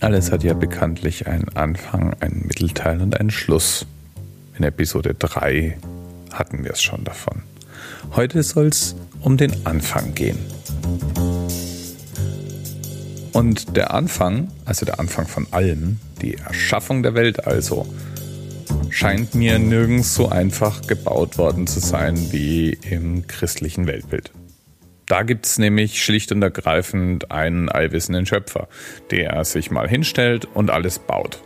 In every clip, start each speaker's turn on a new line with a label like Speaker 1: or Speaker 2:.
Speaker 1: Alles hat ja bekanntlich einen Anfang, einen Mittelteil und einen Schluss. In Episode 3 hatten wir es schon davon. Heute soll es um den Anfang gehen. Und der Anfang, also der Anfang von allem, die Erschaffung der Welt also, scheint mir nirgends so einfach gebaut worden zu sein wie im christlichen Weltbild. Da gibt es nämlich schlicht und ergreifend einen allwissenden Schöpfer, der sich mal hinstellt und alles baut.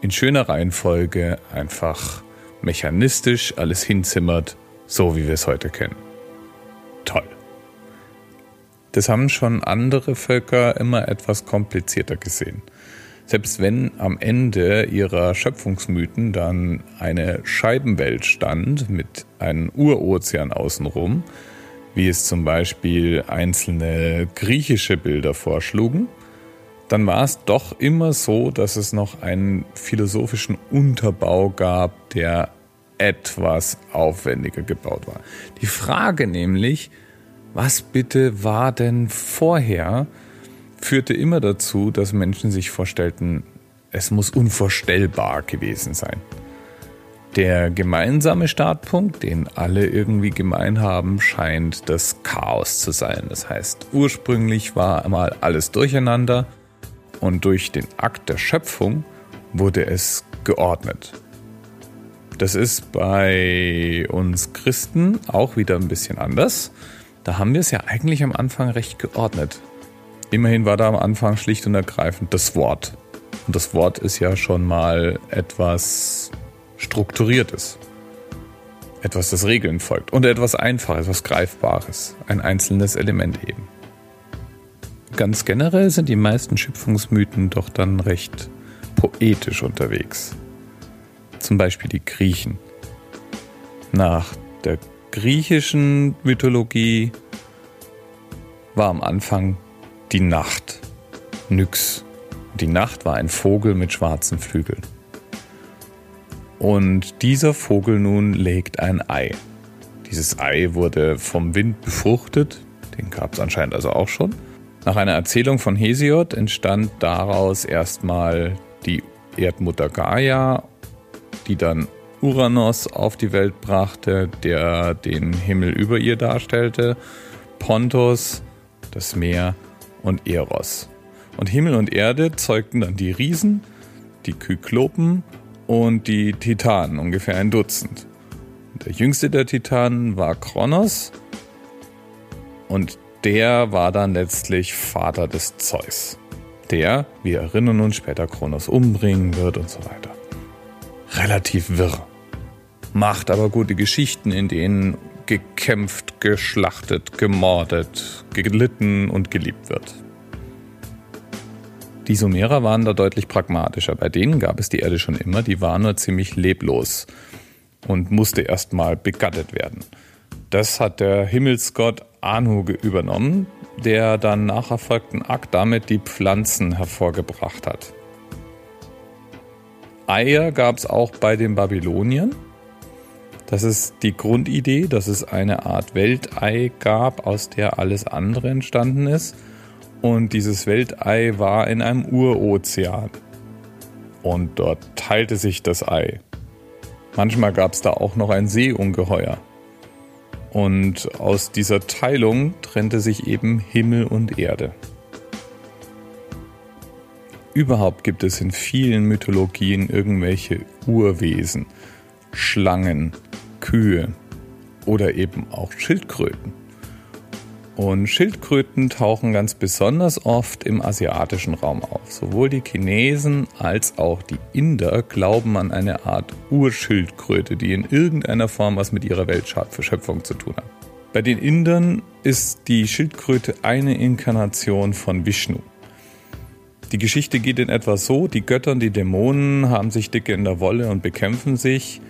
Speaker 1: In schöner Reihenfolge einfach mechanistisch alles hinzimmert, so wie wir es heute kennen. Toll. Das haben schon andere Völker immer etwas komplizierter gesehen. Selbst wenn am Ende ihrer Schöpfungsmythen dann eine Scheibenwelt stand mit einem Urozean außenrum, wie es zum Beispiel einzelne griechische Bilder vorschlugen, dann war es doch immer so, dass es noch einen philosophischen Unterbau gab, der etwas aufwendiger gebaut war. Die Frage nämlich, was bitte war denn vorher, führte immer dazu, dass Menschen sich vorstellten, es muss unvorstellbar gewesen sein. Der gemeinsame Startpunkt, den alle irgendwie gemein haben, scheint das Chaos zu sein. Das heißt, ursprünglich war einmal alles durcheinander und durch den Akt der Schöpfung wurde es geordnet. Das ist bei uns Christen auch wieder ein bisschen anders. Da haben wir es ja eigentlich am Anfang recht geordnet. Immerhin war da am Anfang schlicht und ergreifend das Wort. Und das Wort ist ja schon mal etwas Strukturiertes. Etwas, das Regeln folgt. Und etwas Einfaches, etwas Greifbares. Ein einzelnes Element eben. Ganz generell sind die meisten Schöpfungsmythen doch dann recht poetisch unterwegs. Zum Beispiel die Griechen. Nach der griechischen Mythologie war am Anfang die Nacht. Nyx. Die Nacht war ein Vogel mit schwarzen Flügeln. Und dieser Vogel nun legt ein Ei. Dieses Ei wurde vom Wind befruchtet, den gab es anscheinend also auch schon. Nach einer Erzählung von Hesiod entstand daraus erstmal die Erdmutter Gaia, die dann Uranus auf die Welt brachte, der den Himmel über ihr darstellte, Pontus, das Meer und Eros. Und Himmel und Erde zeugten dann die Riesen, die Kyklopen und die Titanen, ungefähr ein Dutzend. Der jüngste der Titanen war Kronos und der war dann letztlich Vater des Zeus. Der, wir erinnern uns, später Kronos umbringen wird und so weiter. Relativ wirr. Macht aber gute Geschichten, in denen gekämpft, geschlachtet, gemordet, gelitten und geliebt wird. Die Sumerer waren da deutlich pragmatischer. Bei denen gab es die Erde schon immer, die war nur ziemlich leblos und musste erstmal begattet werden. Das hat der Himmelsgott Anu übernommen, der dann nach erfolgten Akt damit die Pflanzen hervorgebracht hat. Eier gab es auch bei den Babyloniern. Das ist die Grundidee, dass es eine Art Weltei gab, aus der alles andere entstanden ist. Und dieses Weltei war in einem Urozean. Und dort teilte sich das Ei. Manchmal gab es da auch noch ein Seeungeheuer. Und aus dieser Teilung trennte sich eben Himmel und Erde. Überhaupt gibt es in vielen Mythologien irgendwelche Urwesen, Schlangen, Kühe oder eben auch Schildkröten. Und Schildkröten tauchen ganz besonders oft im asiatischen Raum auf. Sowohl die Chinesen als auch die Inder glauben an eine Art Urschildkröte, die in irgendeiner Form was mit ihrer Weltschöpfung zu tun hat. Bei den Indern ist die Schildkröte eine Inkarnation von Vishnu. Die Geschichte geht in etwa so, die Götter und die Dämonen haben sich dicke in der Wolle und bekämpfen sich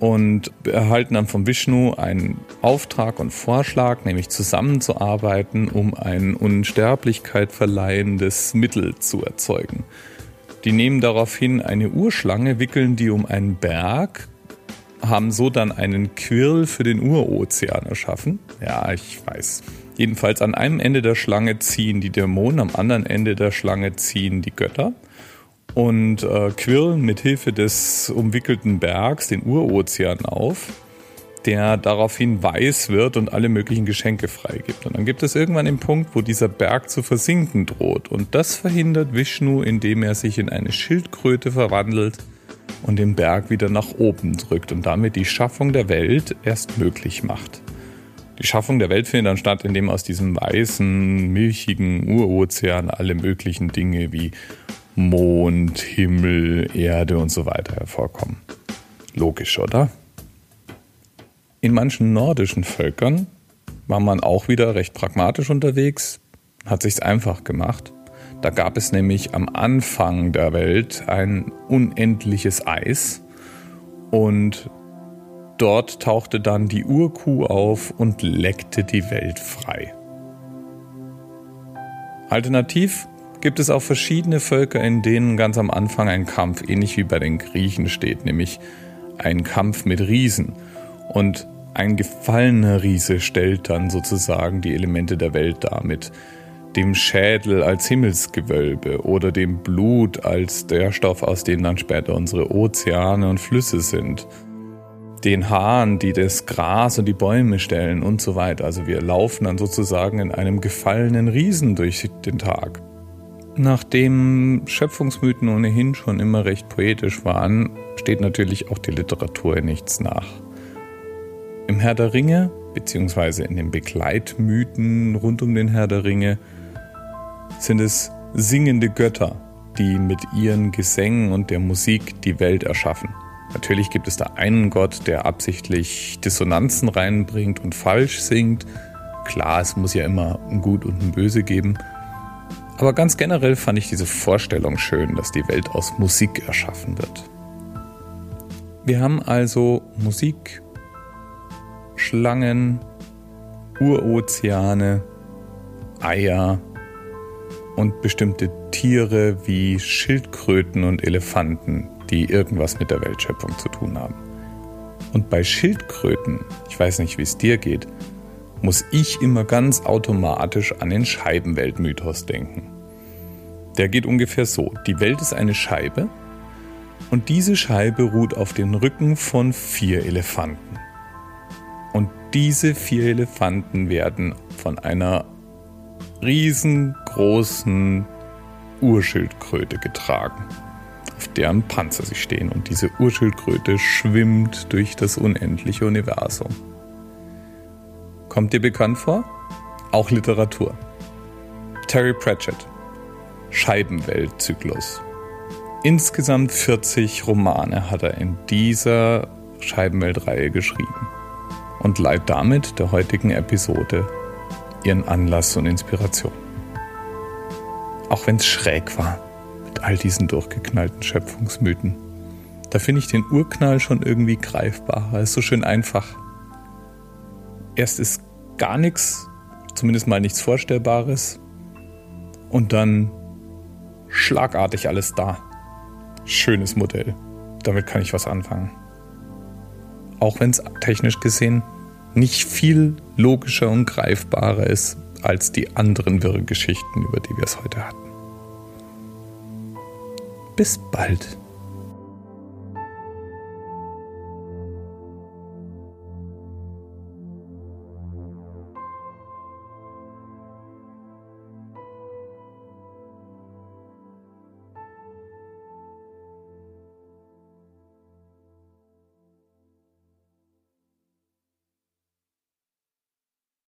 Speaker 1: und erhalten dann vom Vishnu einen Auftrag und Vorschlag, nämlich zusammenzuarbeiten, um ein Unsterblichkeit verleihendes Mittel zu erzeugen. Die nehmen daraufhin eine Urschlange, wickeln die um einen Berg, haben so dann einen Quirl für den Urozean erschaffen. Ja, ich weiß. Jedenfalls an einem Ende der Schlange ziehen die Dämonen, am anderen Ende der Schlange ziehen die Götter und äh, quirlen mit Hilfe des umwickelten Bergs den Urozean auf, der daraufhin weiß wird und alle möglichen Geschenke freigibt. Und dann gibt es irgendwann den Punkt, wo dieser Berg zu versinken droht. Und das verhindert Vishnu, indem er sich in eine Schildkröte verwandelt und den Berg wieder nach oben drückt und damit die Schaffung der Welt erst möglich macht. Die Schaffung der Welt findet dann statt, indem aus diesem weißen, milchigen Urozean alle möglichen Dinge wie Mond, Himmel, Erde und so weiter hervorkommen. Logisch, oder? In manchen nordischen Völkern war man auch wieder recht pragmatisch unterwegs, hat sich's einfach gemacht. Da gab es nämlich am Anfang der Welt ein unendliches Eis und Dort tauchte dann die Urkuh auf und leckte die Welt frei. Alternativ gibt es auch verschiedene Völker, in denen ganz am Anfang ein Kampf, ähnlich wie bei den Griechen steht, nämlich ein Kampf mit Riesen. Und ein gefallener Riese stellt dann sozusagen die Elemente der Welt dar mit dem Schädel als Himmelsgewölbe oder dem Blut als der Stoff, aus dem dann später unsere Ozeane und Flüsse sind den Haaren, die das Gras und die Bäume stellen und so weiter. Also wir laufen dann sozusagen in einem gefallenen Riesen durch den Tag. Nachdem Schöpfungsmythen ohnehin schon immer recht poetisch waren, steht natürlich auch die Literatur in nichts nach. Im Herr der Ringe, beziehungsweise in den Begleitmythen rund um den Herr der Ringe, sind es singende Götter, die mit ihren Gesängen und der Musik die Welt erschaffen. Natürlich gibt es da einen Gott, der absichtlich Dissonanzen reinbringt und falsch singt. Klar, es muss ja immer ein Gut und ein Böse geben. Aber ganz generell fand ich diese Vorstellung schön, dass die Welt aus Musik erschaffen wird. Wir haben also Musik, Schlangen, Urozeane, Eier und bestimmte Tiere wie Schildkröten und Elefanten, die irgendwas mit der Weltschöpfung zu tun haben. Und bei Schildkröten, ich weiß nicht, wie es dir geht, muss ich immer ganz automatisch an den Scheibenweltmythos denken. Der geht ungefähr so. Die Welt ist eine Scheibe und diese Scheibe ruht auf den Rücken von vier Elefanten. Und diese vier Elefanten werden von einer riesengroßen Urschildkröte getragen auf deren Panzer sie stehen und diese Urschildkröte schwimmt durch das unendliche Universum. Kommt dir bekannt vor? Auch Literatur. Terry Pratchett. Scheibenweltzyklus. Insgesamt 40 Romane hat er in dieser Scheibenweltreihe geschrieben und leiht damit der heutigen Episode ihren Anlass und Inspiration. Auch wenn es schräg war all diesen durchgeknallten Schöpfungsmythen. Da finde ich den Urknall schon irgendwie greifbarer. Er ist so schön einfach. Erst ist gar nichts, zumindest mal nichts Vorstellbares. Und dann schlagartig alles da. Schönes Modell. Damit kann ich was anfangen. Auch wenn es technisch gesehen nicht viel logischer und greifbarer ist als die anderen wirren Geschichten, über die wir es heute hatten. Bis bald.